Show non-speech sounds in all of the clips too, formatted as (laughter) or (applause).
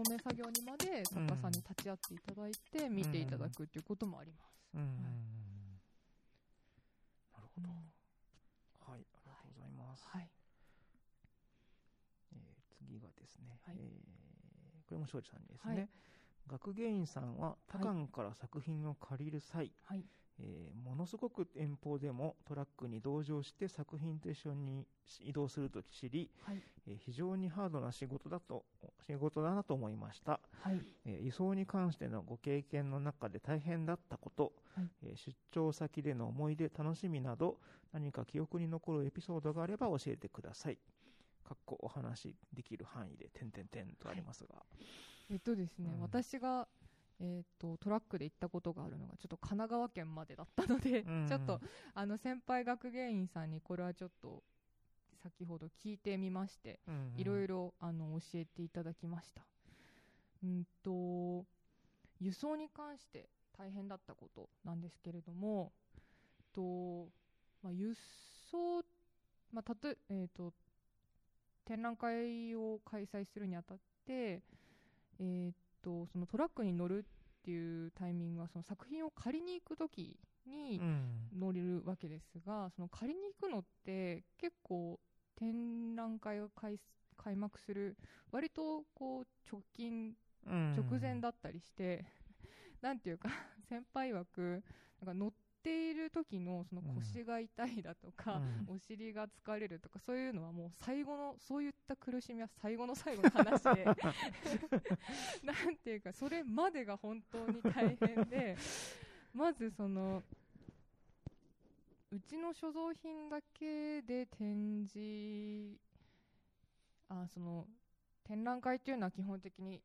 照明作業にまで作家さんに立ち会っていただいて見ていただくっていうこともあります。はい。なるほど、うんはいありがとうございます、はい。えー次がですね、はい。えーこれも庄司さんにですね、はい。学芸員さんは他館から作品を借りる際、はい。えーものすごく遠方でもトラックに同乗して作品と一緒に移動すると知り、はい。えー非常にハードな仕事だと (laughs) 仕事だなと思いました、はい。えー輸送に関してのご経験の中で大変だったこと、はい。えー出張先での思い出楽しみなど何か記憶に残るエピソードがあれば教えてください。かっこお話できる範囲で点々点とありますが、えっとですね、うん。私が、えっとトラックで行ったことがあるのがちょっと神奈川県までだったので、うんちょっとあの先輩学芸員さんにこれはちょっと先ほど聞いてみましてうんいろいろあの教えていただきました。うんと輸送に関して大変だったことなんですけれども、とまあ、輸送、まあたとえー、と展覧会を開催するにあたって、えー、とそのトラックに乗るっていうタイミングはその作品を借りに行くときに、うん。乗れるわけですがその借りに行くのって結構展覧会が開開幕する割とこう直近うん。直前だったりして、なんていうか (laughs) 先輩枠なんか乗っている時のその腰が痛いだとか、うん。お尻が疲れるとかそういうのはもう最後のそういった苦しみは最後の最後の話で。(laughs) なんていうかそれまでが本当に大変でまずそのうちの所蔵品だけで展示あその展覧会っていうのは基本的に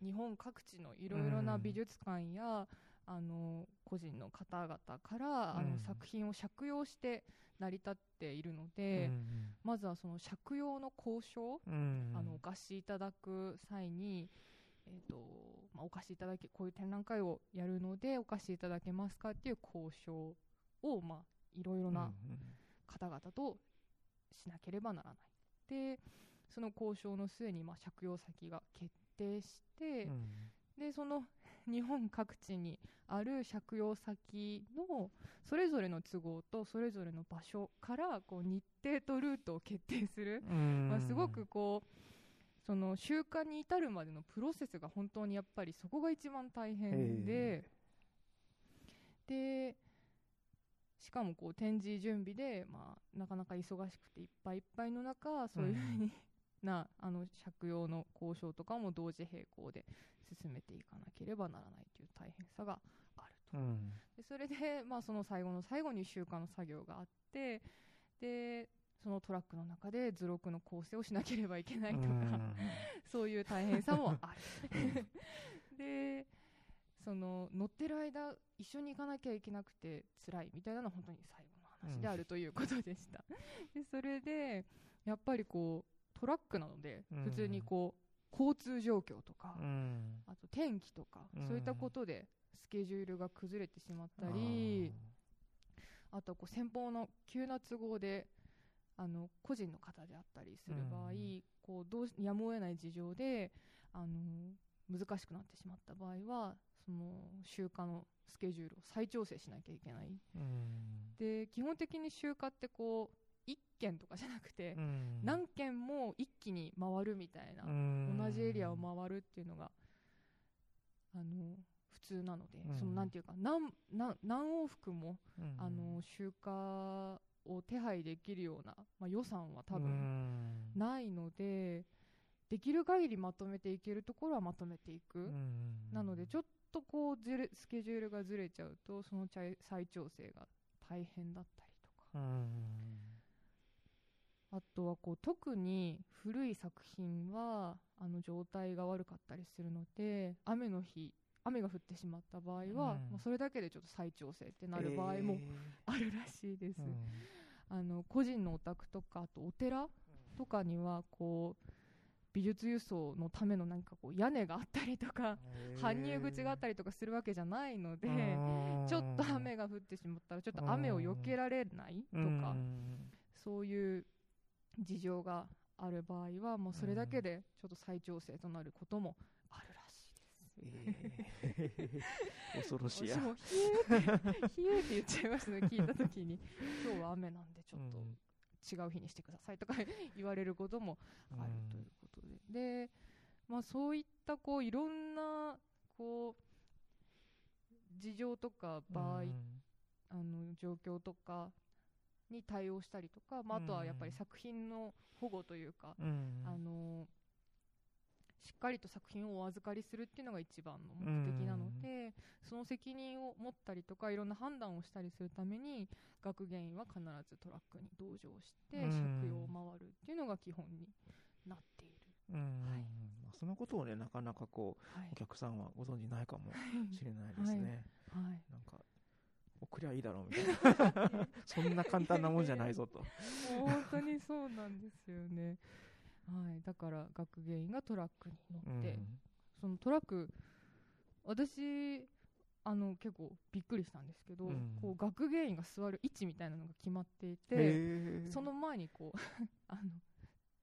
日本各地のいろいろな美術館や、あの個人の方々から、あうん。の作品を借用して成り立っているので、うんまずはその借用の交渉、うんあのお貸しいただく際に、えーとまあ、お貸しいただきこういう展覧会をやるのでお貸しいただけますかっていう交渉を、まあ、いろいろな方々としなければならない。でその交渉の末にまあ借用先が決定して、うん。でその日本各地にある借用先のそれぞれの都合とそれぞれの場所からこう日程とルートを決定する、うん。まあ、すごくこうその習慣に至るまでのプロセスが本当にやっぱりそこが一番大変で、でしかもこう展示準備で、まあ、なかなか忙しくていっぱいいっぱいの中そういうふうに、なあの借用の交渉とかも同時並行で進めていかなければならないという大変さがあると。うん。でそれで、まあ、その最後の最後に週間の作業があってでそのトラックの中で図録の構成をしなければいけないとか、うん。そういう大変さもある。(laughs) でその乗ってる間一緒に行かなきゃいけなくて辛いみたいなのは本当に最後の話であるということでした、でそれでやっぱりこうトラックなのでうん。普通にこう交通状況とか、うん。あと天気とか、うん。そういったことでスケジュールが崩れてしまったりあとこう先方の急な都合であの個人の方であったりする場合、うん。こうどうしやむを得ない事情であの難しくなってしまった場合はその集荷のスケジュールを再調整しなきゃいけない。うん。で基本的に集荷ってこう1件とかじゃなくて、うん。何件も一気に回るみたいな、うん。同じエリアを回るっていうのがあの普通なので、うん。そのなんていうか何何何往復もうん。あの集荷を手配できるような、まあ、予算は多う分ん。ないので、できる限りまとめていけるところはまとめていく、うん。なのでちょっとこうずれスケジュールがずれちゃうとそのちゃい再調整が大変だったりとかとはこう特に古い作品はあの状態が悪かったりするので雨の日雨が降ってしまった場合は、うん。まあそれだけでちょっと再調整ってなる場合もえあるらしいです。ーうん。あの個人のお宅とかあとお寺とかにはこう美術輸送のためのなんかこう屋根があったりとか搬入口があったりとかするわけじゃないのでちょっと雨が降ってしまったらちょっと雨を避けられないとかそういう事情がある場合はもうそれだけでちょっと再調整となることもあるえー。(laughs) 恐ろしいや。私も「ひえ」って「ひえ」って言っちゃいましたね聞いた時に今日は雨なんでちょっと違う日にしてくださいとか言われることもあるということで、で、まあ、そういったこういろんなこう事情とか場合、あの状況とかに対応したりとか、まあ、あとはやっぱり作品の保護というか、うんうん。あのしっかりと作品をお預かりするっていうのが一番の目的なので、その責任を持ったりとかいろんな判断をしたりするために学芸員は必ずトラックに同乗してうん。借用を回るっていうのが基本になっている。うん。うんはい。まあ、そのことをねなかなかこうはい。お客さんはご存じないかもしれないですね、はい。なんか送りゃいいだろうみたいな。(laughs) そんな簡単なもんじゃないぞと。本当にそうなんですよね。はい、だから学芸員がトラックに乗って、うん。そのトラック私あの結構びっくりしたんですけど、うん。こう学芸員が座る位置みたいなのが決まっていてその前にこう (laughs) あの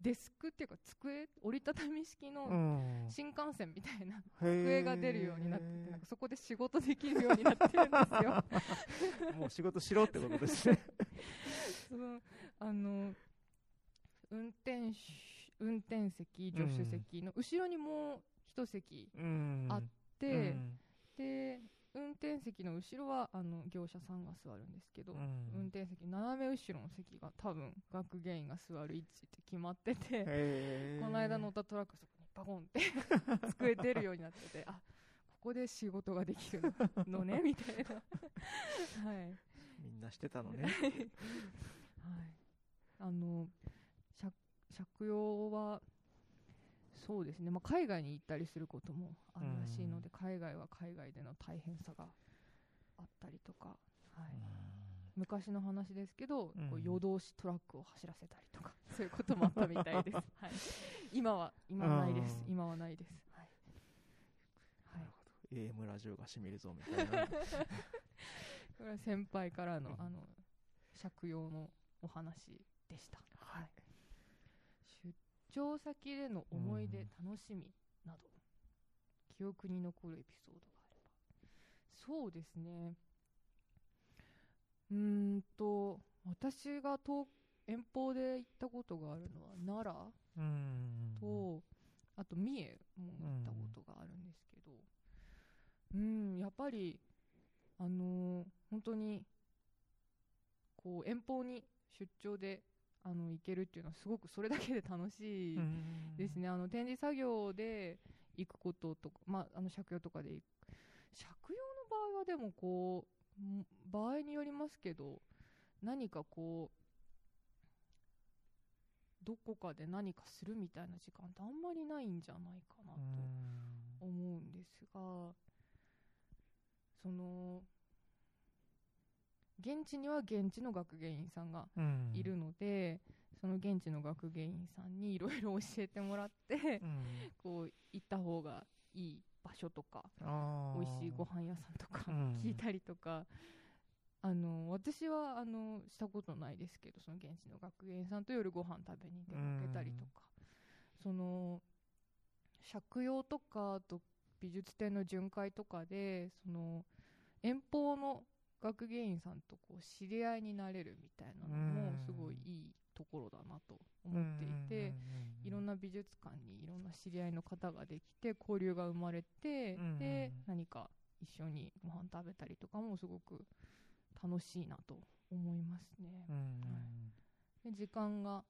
デスクっていうか机折りたたみ式うのん。新幹線みたいな机机が出るようになっててなんかそこで仕事できるようになってるんですよ。(laughs) もう仕事しろってことですね。(laughs) そのあの運転手運転席助手席の後ろにもう一席うん。あで、うん。で運転席の後ろはあの業者さんが座るんですけど、うん。運転席斜め後ろの席が多分学芸員が座る位置って決まってて、この間乗ったトラックそこにバコンって (laughs) 机出るようになっててあここで仕事ができるのね (laughs) みたいな。はい。みんなしてたのね。はい、あの借借用はそうですね、まあ、海外に行ったりすることもあるらしいので、海外は海外での大変さがあったりとか、はい、昔の話ですけど、うん。こう夜通しトラックを走らせたりとかそういうこともあったみたいです、(laughs) はい、今は今はないです。うん。今はないです、はい。は、ないるほど。AM ラジオがしみるぞみたいな。(laughs) これは先輩からの,、うん。あの借用のお話でした、はい。出張先での思い出、うん。楽しみなど記憶に残るエピソードがあれば。そうですね。うーんと私が遠遠方で行ったことがあるのは奈良うん。と、あと三重も行ったことがあるんですけどうんやっぱりあのー本当にこう遠方に出張であの行けるっていうのはすごくそれだけで楽しいうん。ですね、あの展示作業で行くこととか、まあ、あの借用とかで行く。借用の場合はでもこうん場合によりますけど何かこうどこかで何かするみたいな時間ってあんまりないんじゃないかなと思うんですがその現地には現地の学芸員さんがうん。いるので、その現地の学芸員さんにいろいろ教えてもらって、うん。こう行った方がいい場所とか美味しいご飯屋さんとかうん。聞いたりとか、あの私はあのしたことないですけどその現地の学芸員さんと夜ご飯食べに出かけたりとか、その借用とかあと美術展の巡回とかでその遠方の学芸員さんとこう知り合いになれるみたいなのもすごいいいところだなと思っていて、いろんなな美術館にいろんな知り合いの方ができて交流が生まれて、うん。で何か一緒にご飯食べたりとかもすごく楽しいなと思いますね、で時間が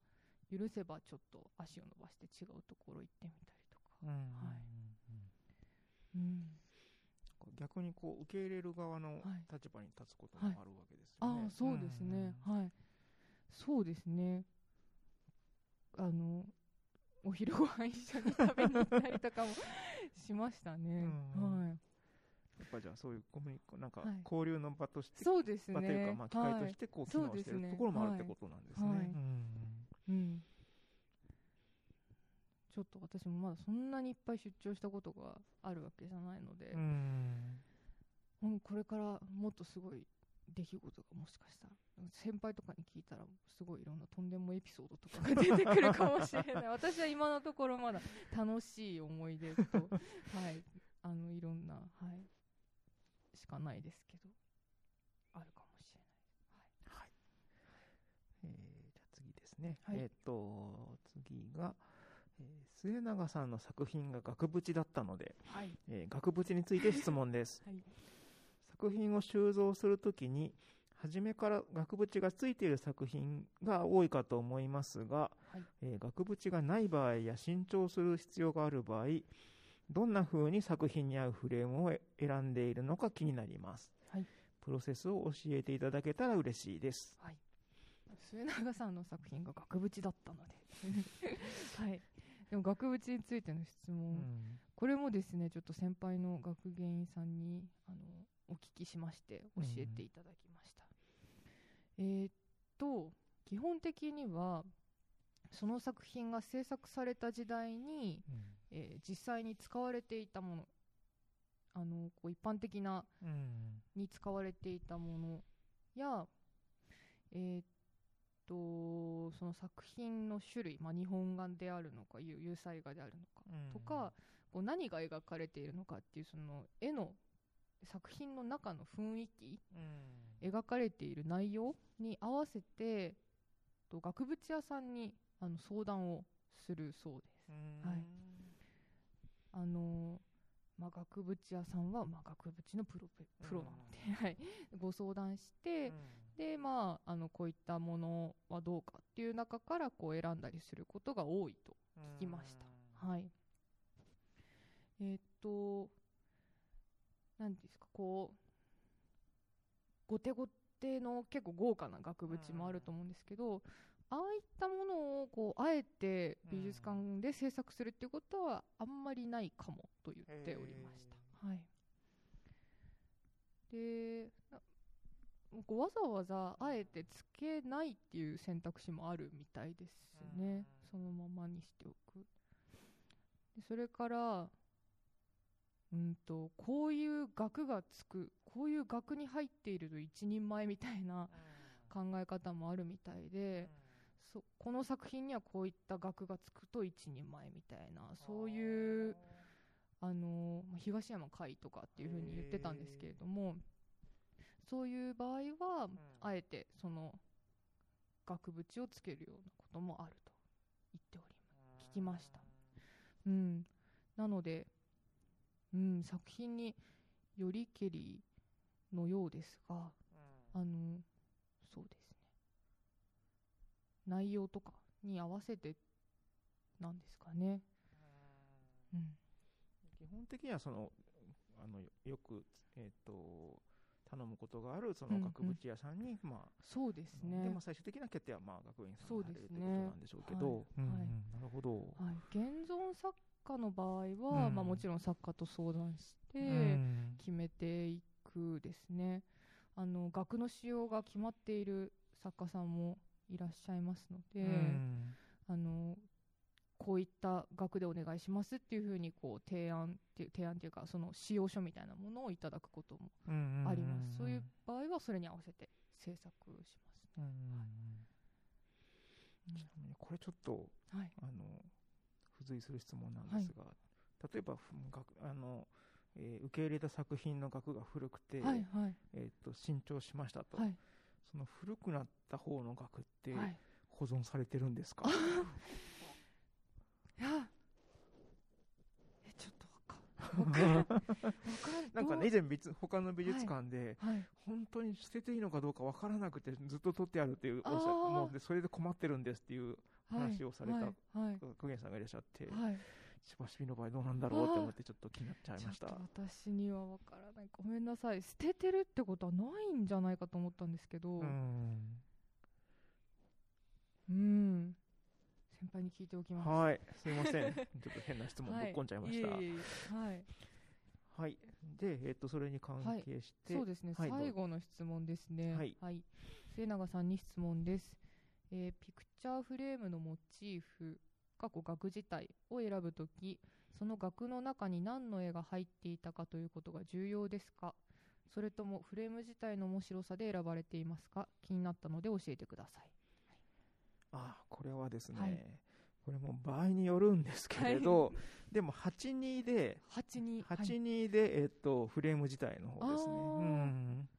許せばちょっと足を伸ばして違うところ行ってみたりとか、はい。うん、逆にこう受け入れる側のはい。立場に立つこともあるわけですよね。ああそうですね、はい。そうですね。あのお昼ご飯一緒に食べに行ったりとかもしましたね、うんはい。やっぱじゃあそういうコミュニなんかはい。交流の場として、そうです場というかねまあ機会としてこう機能してるところもあるってことなんですね。はい。うん。うんちょっと私もまだそんなにいっぱい出張したことがあるわけじゃないので、うん。うんこれからもっとすごい出来事がもしかしたら先輩とかに聞いたらすごいいろんなとんでもエピソードとかが出てくるかもしれない。(laughs) 私は今のところまだ楽しい思い出と、はい、あのいろんな、はい、しかない。ですけどあるかもしれない。はい。えーじゃあ次ですね。はい。えっ、と、次が、えー末永さんの作品が額縁だったので、はい。えー額縁について質問です。はい。作品を収蔵するときに、初めから額縁がついている作品が多いかと思いますが、はい。えー額縁がない場合や新調する必要がある場合、どんな風に作品に合うフレームを選んでいるのか気になります。はい。プロセスを教えていただけたら嬉しいです。はい。末永さんの作品が額縁だったので。(laughs) はいでも額縁についての質問、うん。これもですねちょっと先輩の学芸員さんにあのお聞きしまして教えていただきました、えーっと基本的にはその作品が制作された時代に、えー実際に使われていたものあのこう一般的なうん。に使われていたものや、えーっとその作品の種類、まあ、日本画であるのか有有彩画であるのかうん。とか、こう何が描かれているのかっていうその絵の作品の中の雰囲気うん。描かれている内容に合わせてと額縁屋さんにあの相談をするそうです。うん。はい。あのまあ、額縁屋さんは、まあ、額縁のプロペプロなので、はい、ご相談して、でまあ、あのこういったものはどうかっていう中からこう選んだりすることが多いと聞きました。はい。えーっと、なんていうんですか、こう、ごてごての結構豪華な額縁もあると思うんですけど、ああいったものをこうあえて美術館で制作するっていうことはあんまりないかもと言っておりました。はい。で、なこうわざわざあえてつけないっていう選択肢もあるみたいですね。そのままにしておく。でそれから、うんと、こういう額がつく、こういう額に入っていると一人前みたいな考え方もあるみたいで、そこの作品にはこういった額がつくと一人前みたいな、そういう、あのまあ東山海とかっていうふうに言ってたんですけれども、そういう場合は、あえてその額縁をつけるようなこともあると言っております。聞きました。うん、なので、うん、作品によりけりのようですが、あのそうですね、内容とかに合わせてなんですかね。うん、基本的にはそのあのよく、えー、と頼むことがあるその額縁屋さんに、まあそうですね。でも最終的な決定はまあ学園さんそうが入れるですねということなんでしょうけど、なるほど。はい、現存作家の場合は、うん。まあ、もちろん作家と相談してうん。決めていくですね、あの額の仕様が決まっている作家さんもいらっしゃいますので、うん。あのこういった額でお願いしますっていうふうにこう提案っていう提案っていうかその使用書みたいなものをいただくこともあります、そういう場合はそれに合わせて制作します。ちなみにこれちょっとはい。あの付随する質問なんですが、例えばあの、えー受け入れた作品の額が古くて、はいはい。えー、と新調しましたと、はい。その古くなった方の額ってはい。保存されてるんですか、(laughs) いやえちょっとわかんわからんわからん (laughs) なんかね以前別他の美術館で、本当に捨てていいのかどうかわからなくてずっと取ってあるっていうおっしゃあーもうでそれで困ってるんですっていう話をされたはい。はい。公言さんがいらっしゃって、はい。千葉市民の場合どうなんだろうって思ってちょっと気になっちゃいました。私にはわからない。ごめんなさい。捨ててるってことはないんじゃないかと思ったんですけど輩に聞いておきます。はい。すいません。(laughs) ちょっと変な質問ぶっ込んじゃいました、はいはいいえ。いえい。えはい。で、えっとそれに関係して、そうですね、はい最後の質問ですね。はい。末永さんに質問です。えーピクチャーフレームのモチーフ、過去額自体を選ぶとき、その額の中に何の絵が入っていたかということが重要ですか？それともフレーム自体の面白さで選ばれていますか？気になったので教えてください。あこれはですね、はいこれも場合によるんですけれど、でも82で、82 82で、えっと、フレーム自体の方ですね。うん。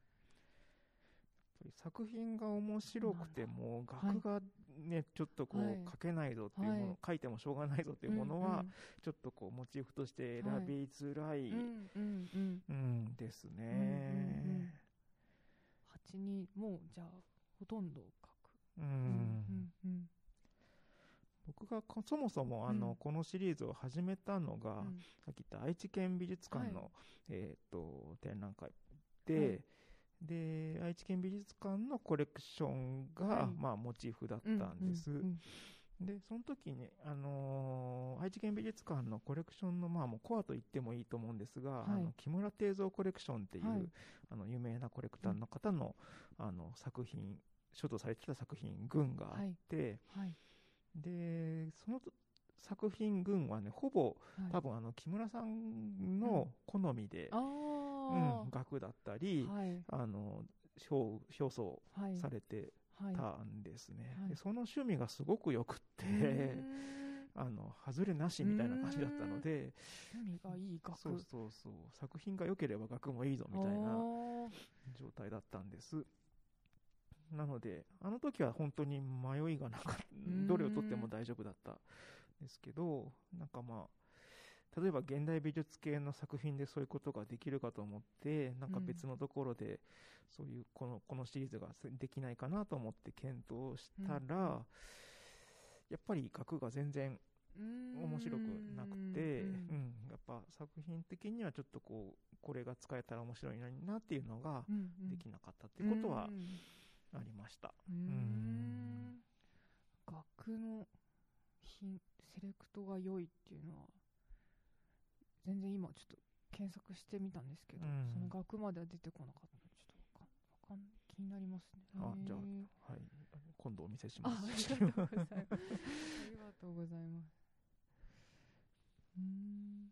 作品が面白くても、額がね、ちょっとこはいう書けないぞっていうもの、はい。書いてもしょうがないぞっていうものは、ちょっとこうモチーフとして選びづらい、うんうんうんうんうんですね。うんうん。うん82もうじゃあほとんど書く。うんうんうん僕がこそもそもあの、うん。このシリーズを始めたのが、うん。さっき言った愛知県美術館の、はい。えーっと展覧会で、はい。で愛知県美術館のコレクションが、はい。まあ、モチーフだったうんんです。うんうんでその時に、あのー愛知県美術館のコレクションの、まあ、もうコアと言ってもいいと思うんですが、はい。あの木村定蔵コレクションっていう、はい。あの有名なコレクターの方の,、あの作品所蔵されてた作品群があって、はいでその作品群はねほぼはい。多分あの木村さんの好みで、あうんあ額だったり、はい。あの表表層はい。されてはいたんですね、はい。でその趣味がすごくよくって、(laughs) あの外れなしみたいな感じだったので趣味がいい額。そうそうそう。作品が良ければ額もいいぞみたいなあ状態だったんですなのであの時は本当に迷いがなかった。ん。どれを取っても大丈夫だったんですけどなんかまあ例えば現代美術系の作品でそういうことができるかと思ってなんか別のところでそういうこのこのシリーズができないかなと思って検討したら、やっぱり額が全然面白くなくて、ううん。ん。やっぱ作品的にはちょっとこうこれが使えたら面白いのになっていうのができなかったっていうことはうんありました。うーん。額の品セレクトが良いっていうのは全然今ちょっと検索してみたんですけど、うん。その額までは出てこなかったちょっとわかんわかん気になりますね。あじゃあはい、今度お見せしあまあす。りがとうございます。ありがとうございますうーん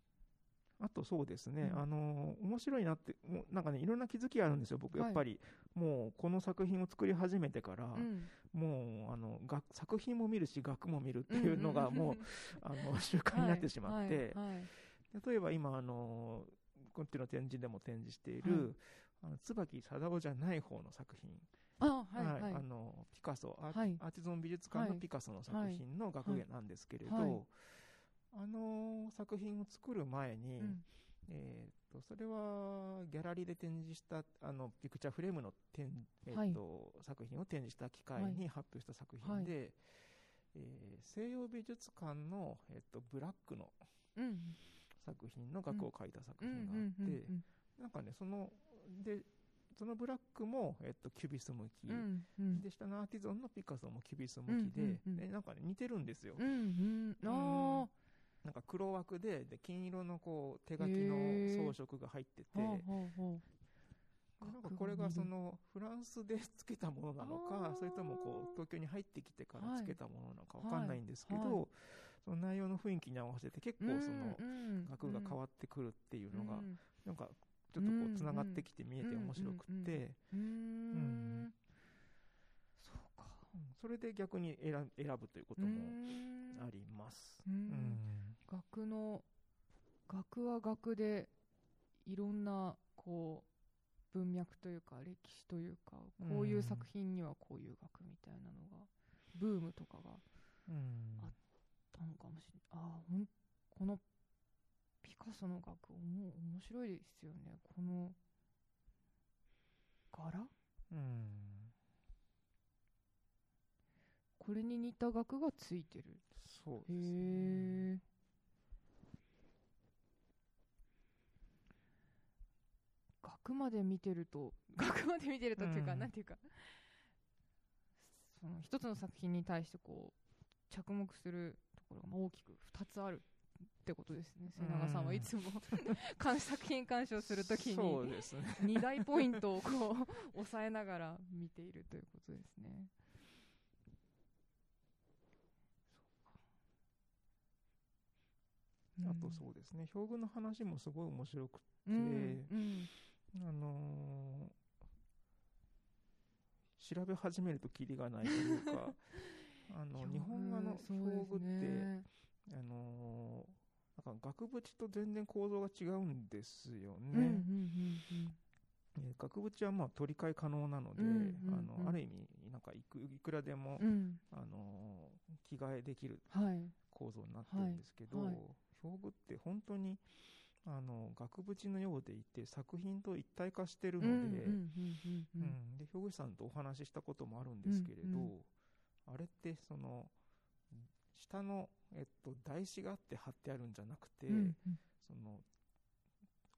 あとそうですね、うん。あの面白いなってもうなんかねいろんな気づきあるんですよ僕。やっぱり、もうこの作品を作り始めてから、うん。もうあのが作品も見るし額も見るっていうのがもう、(laughs) あの習慣になってしまって、はいはいはい。例えば今あのこっちの展示でも展示している、あの椿貞夫じゃない方の作品、あはいはいあのピカソア,、ーティゾン美術館のはい。ピカソの作品の学芸なんですけれど、はい。はいあの作品を作る前に、うん。えー、とそれはギャラリーで展示したあのピクチャーフレームの展、えーはいと作品を展示した機会に発表した作品で、えー西洋美術館の、えー、とブラックのうん。作品の額を描いた作品があって、なんかねそのでそのブラックも、えー、とキュビス向き、うんうん。で下のアーティゾンのピカソもキュビス向きで,、うんうんうんでなんかね似てるんですよ、うんうん。あなんか黒枠でで金色のこう手書きの装飾が入ってて、なんかこれがそのフランスでつけたものなのかそれともこう東京に入ってきてからつけたものなのかはい。わかんないんですけど、その内容の雰囲気に合わせて結構その額が変わってくるっていうのがうん。なんかちょっとこうつながってきて見えて面白くって、そうか。うん。それで逆に選選ぶということもん。あります。うん学の学は学でいろんなこう文脈というか歴史というかこういう作品にはこういう学みたいなのがブームとかがあったのかもしれない。あーほんこのピカソの学も面白いですよね。この柄？うん。これに似た額がついてる。そうですへねえ額まで見てると (laughs) 額まで見てるとっていうか、うん。なんていうかその一つの作品に対してこう着目するところがまあ大きく2つあるってことですね。瀬永さんはいつも。(laughs) 監作品鑑賞するときにそうですね。(laughs) 2大ポイントをこう抑えながら見ているということですね。あとそうですね。表具の話もすごい面白くて、うんうんあのー調べ始めるとキリがないというか (laughs) あの、表日本画の表具って、ねあのーなんか額縁と全然構造が違うんですよね。額縁はまあ取り替え可能なので、うんうんうんあのある意味、なんかいくいくらでも、うんうん。あのー着替えできるはい。構造になってるんですけど、はい。はい。表具って本当にあの額縁のようでいて作品と一体化してるので、表具師さんとお話ししたこともあるんですけれど、うんうん。あれってその下の、えっと、台紙があって貼ってあるんじゃなくて、うんうん。その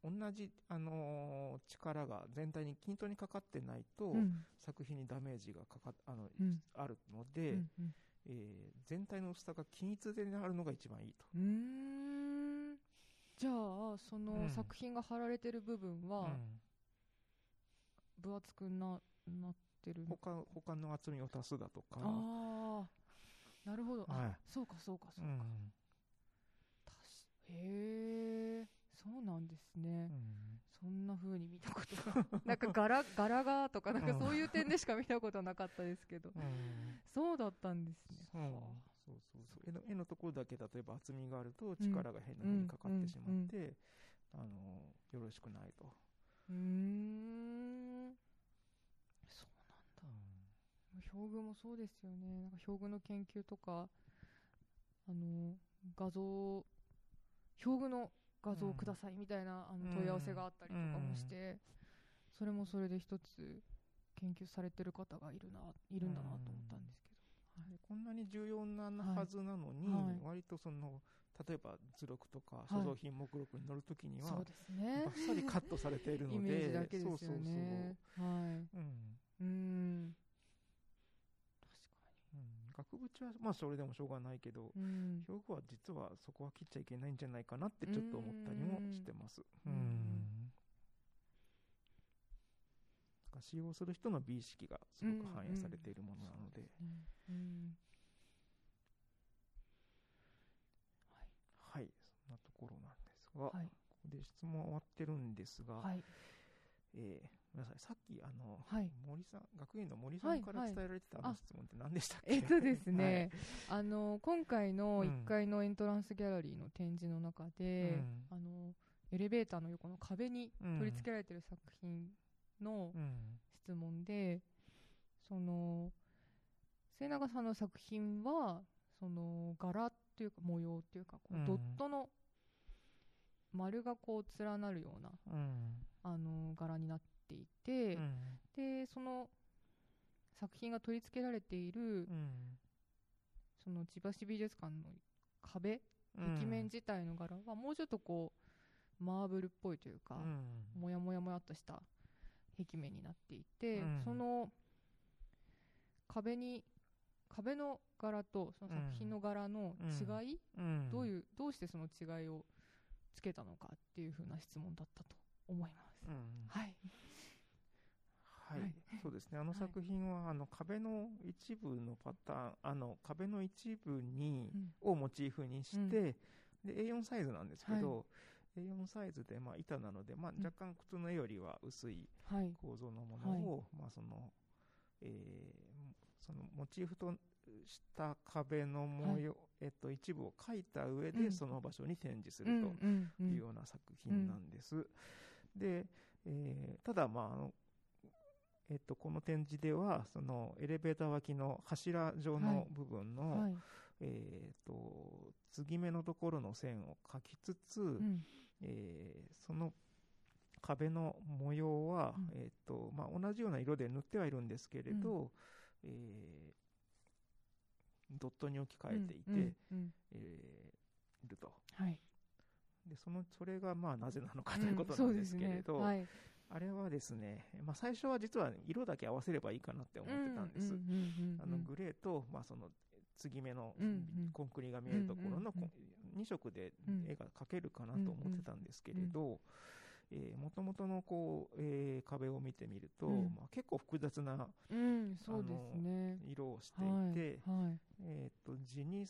同じ、あのー力が全体に均等にかかってないと、うん。作品にダメージがかかっあの、うんあるので、うんうんえー全体の薄さが均一であるのが一番いいと。じゃあそのうん。作品が貼られてる部分はうん。分厚くななってるの？他他の厚みを足すだとか、ああなるほど、あはい。そうかそうかそううか、ん。たしへえそうなんですね、うん。そんな風に見たことが。(laughs) なんか柄柄がとかなんかそういう点でしか見たことなかったですけど。うん。そうだったんですねそうはあそう。そう。絵の絵のところだけ例えば厚みがあると力が変な風にかかってしまって、あのよろしくないと、うーん。そうなんだ。表具もそうですよね。なんか表具の研究とかあの画像表具の画像をくださいみたいな、あの問い合わせがあったりとかもして、それもそれで一つ研究されてる方がいるないるんだなと思ったんですけど、でこんなに重要なはずなのに、はい。割とその例えば図録とかい。所蔵品目録に載るときには、そうですね。バッサリカットされているのでだけですよね。そうそうそう。はい。うん。うーんうん、額縁はまあそれでもしょうがないけど、うん。表具は実はそこは切っちゃいけないんじゃないかなってちょっと思ったりもしてます。ううんん。だか使用する人の美意識がすごく反映されているものなので、はい、そん。なところなん。ですが、はいここで質問終わってるん。ですが、はいえーごめん。なさい、さっきあの、はい森さん、学園の森さん。から伝えられてたあの質問って何でしたっけ、えっとですね、あの今回の1階のエントランスギャラリーの展示の中で、うん。あのエレベーターの横の壁に取り付けられてる作品のうん質問で、その末永さんの作品はその柄っていうか模様っていうかこうドットの丸がこう連なるようなうん。あの柄になっていて、うん。でその作品が取り付けられている、うん。その千葉市美術館の壁壁面自体の柄はもうちょっとこうマーブルっぽいというか、うん。もやもやもやっとした壁面になっていて、うん。その壁に壁の柄とその作品の柄の違い、うん。どういうどうしてその違いをつけたのかっていう風な質問だったと思います。うん。はい、はい、はい。そうですね。あのはい作品は、あの壁の一部のパターン、あの壁の一部に、うん。をモチーフにして、で A4 サイズなんですけど、A4 サイズでまあ板なので、まあうん。若干普通の絵よりは薄いはい。構造のものを、まあその、えーそのモチーフとした壁の模様、えっと一部を描いた上で、うん。その場所に展示すうんると。いうような作品なんです。で、えーただ、まああのえっと、この展示ではそのエレベーター脇の柱状はい。の部分の、はい。えー、と継ぎ目のところの線を描きつつ、うんえーその壁の模様は、うん。えーとまあ、同じような色で塗ってはいるんですけれど、えードットに置き換えていて、うんうんうん。えーいると。はい。でそのそれがまあなぜなのかということなんですけれど、うんそうですね。あれはですね、まあ、最初は実は色だけ合わせればいいかなって思ってたんです。グレーと、まあ、その継ぎ目のうんうん。コンクリが見えるところのうんうん2色でうん。絵が描けるかなと思ってたんですけれど、もともとのこう、えー壁を見てみると、うん。まあ、結構複雑なうんそうですね。色をしていて、はいはい。えー、と地に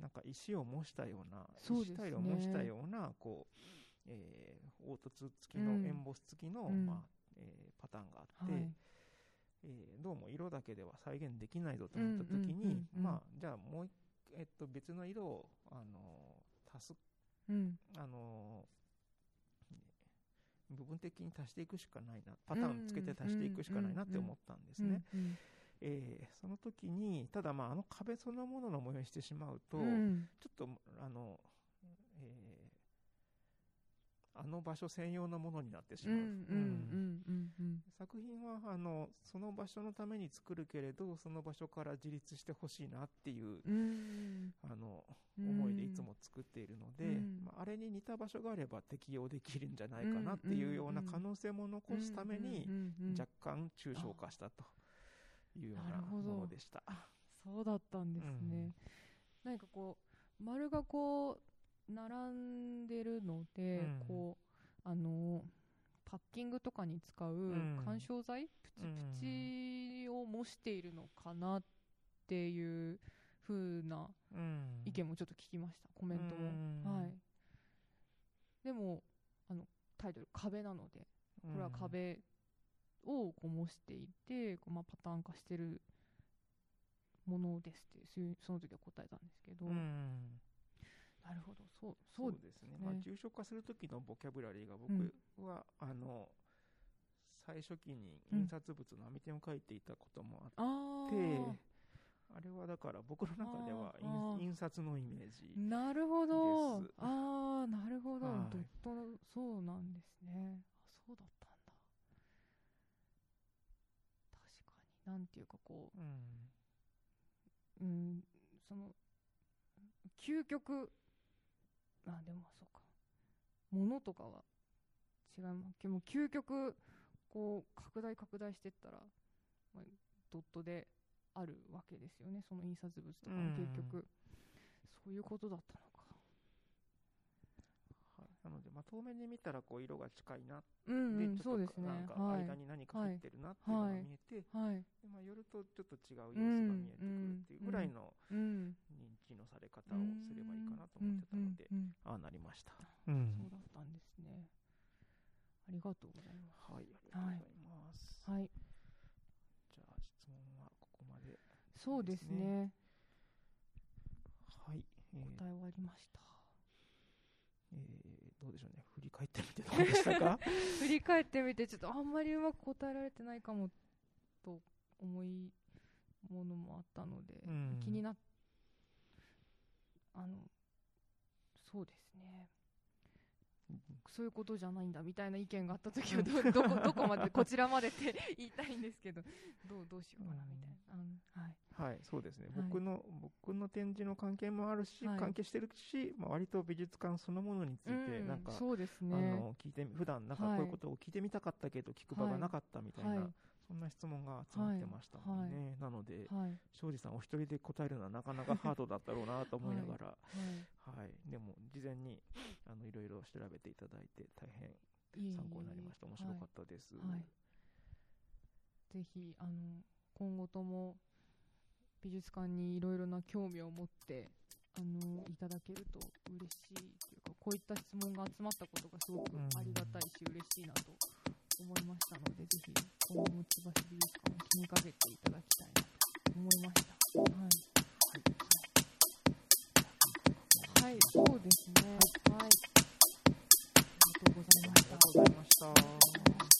なんか石を模したようなそうですね。石タイルを模したようなこう、えー凹凸付きの、うん。エンボス付きの、うん。まあえーパターンがあって、はい。えーどうも色だけでは再現できないぞと思った時に、まあ、じゃあもう一、えっと、別の色を、あの足す、うん。あの部分的に足していくしかないな、パターンつけて足していくしかないなって思ったんですね。うんえーその時に、ただまあ、あの壁そのものの模様にしてしまうと、うん。ちょっと、あの、えーあの場所専用のものになってしまう。うんうんうんうん作品はあのその場所のために作るけれどその場所から自立してほしいなっていう、うん。あのうん思いでいつも作っているので、うん。まあ、あれに似た場所があれば適用できるんじゃないかなっていうような可能性も残すためにうんうんうん若干抽象化したというようなものでした。そうだったんですね、何かこう丸がこう並んでるので、うん。こうあのパッキングとかに使うん。緩衝材、プチプチを模しているのかなっていう風なうん。意見もちょっと聞きましたコメントも、うん。はい。でもあのタイトル「壁」なのでこれは壁をこう模していて、こうまあ、パターン化してるものですってその時は答えたんですけど、うんうんなるほど。そうそそううですね、まあ、ね。抽象化する時のボキャブラリーが僕うん。は、あの最初期にうん。印刷物の網点を書いていたこともあっあて、ー。あれはだから僕の中では印印刷のイメージ。なるほど。ですああなるほど、はい。ドットのそうなんですね。あそうだったんだ。確かに。なんていうかこうん。ううんその究極あでもそうか。ものとかは違いますでも究極こう拡大拡大してったら、まあ、ドットであるわけですよね。その印刷物とかも結局、そういうことだったのか。はい、なので、まあ、遠目に見たらこう色が近いな、うん、うん、でちょっとそうですね。なんかはい。間に何か入ってるなっていうのが見えて、はい。でまあ、寄るとちょっと違う様子が見えてくるっていうぐらいのうん。認知のされ方をすればいいかなと思ってたので、うんうんうんああなりました。うそうんだったんですね。ありがとうございます。はい、ありがとうございます。はい。じゃあ質問はここまで。そうですね。ねはい、えー。答え終わりました。えーどうでしょうね、振り返ってみてどうでしたか？(laughs) 振り返ってみてちょっとあんまりうまく答えられてないかもと思いものもあったので、うん。気になっあのそうですね。そういうことじゃないんだみたいな意見があった時はどどこどこまでこちらまでって (laughs) 言いたいんですけどどうどうしようかなみたいな、はい。はい、そうですね、はい。僕の僕の展示の関係もあるし、はい。関係してるし、まあ、割と美術館そのものについて、うんなんか、そうですあねの聞いてみ普段なんかこういうことを聞いてみたかったけど、聞く場がなかったみたいな、はいそんな質問が集まってましたもんね、なので、はい。庄司さん、お一人で答えるのはなかなかハードだったろうなと思いながら、はいはい。でも事前にあのいろいろ調べていただいて、大変いい参考になりました、面白かったです。はい。ぜひあの今後とも美術館にいろいろな興味を持ってあのいただけると嬉しいというかこういった質問が集まったことがすごくありがたいし嬉しいなと思いましたので、ぜひ、今後も千葉市美術館を気にかけていただきたいなと思いました。はい。はい、そうですね。はい。ありがとうございました。ありがとうございました。